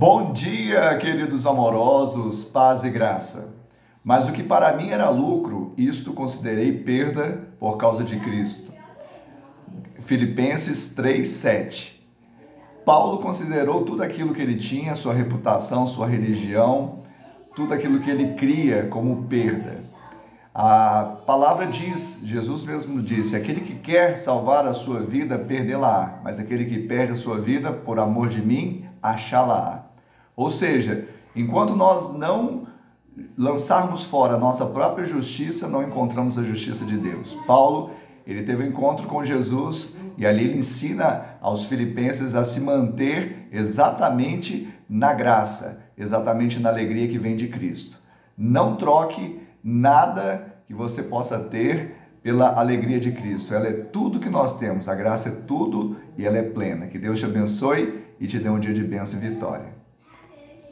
Bom dia, queridos amorosos, paz e graça. Mas o que para mim era lucro, isto considerei perda por causa de Cristo. Filipenses 3:7. Paulo considerou tudo aquilo que ele tinha, sua reputação, sua religião, tudo aquilo que ele cria como perda. A palavra diz, Jesus mesmo disse: aquele que quer salvar a sua vida, perdê-la, mas aquele que perde a sua vida por amor de mim, achá-la. Ou seja, enquanto nós não lançarmos fora a nossa própria justiça, não encontramos a justiça de Deus. Paulo, ele teve um encontro com Jesus e ali ele ensina aos filipenses a se manter exatamente na graça, exatamente na alegria que vem de Cristo. Não troque nada que você possa ter pela alegria de Cristo. Ela é tudo que nós temos, a graça é tudo e ela é plena. Que Deus te abençoe e te dê um dia de bênção e vitória.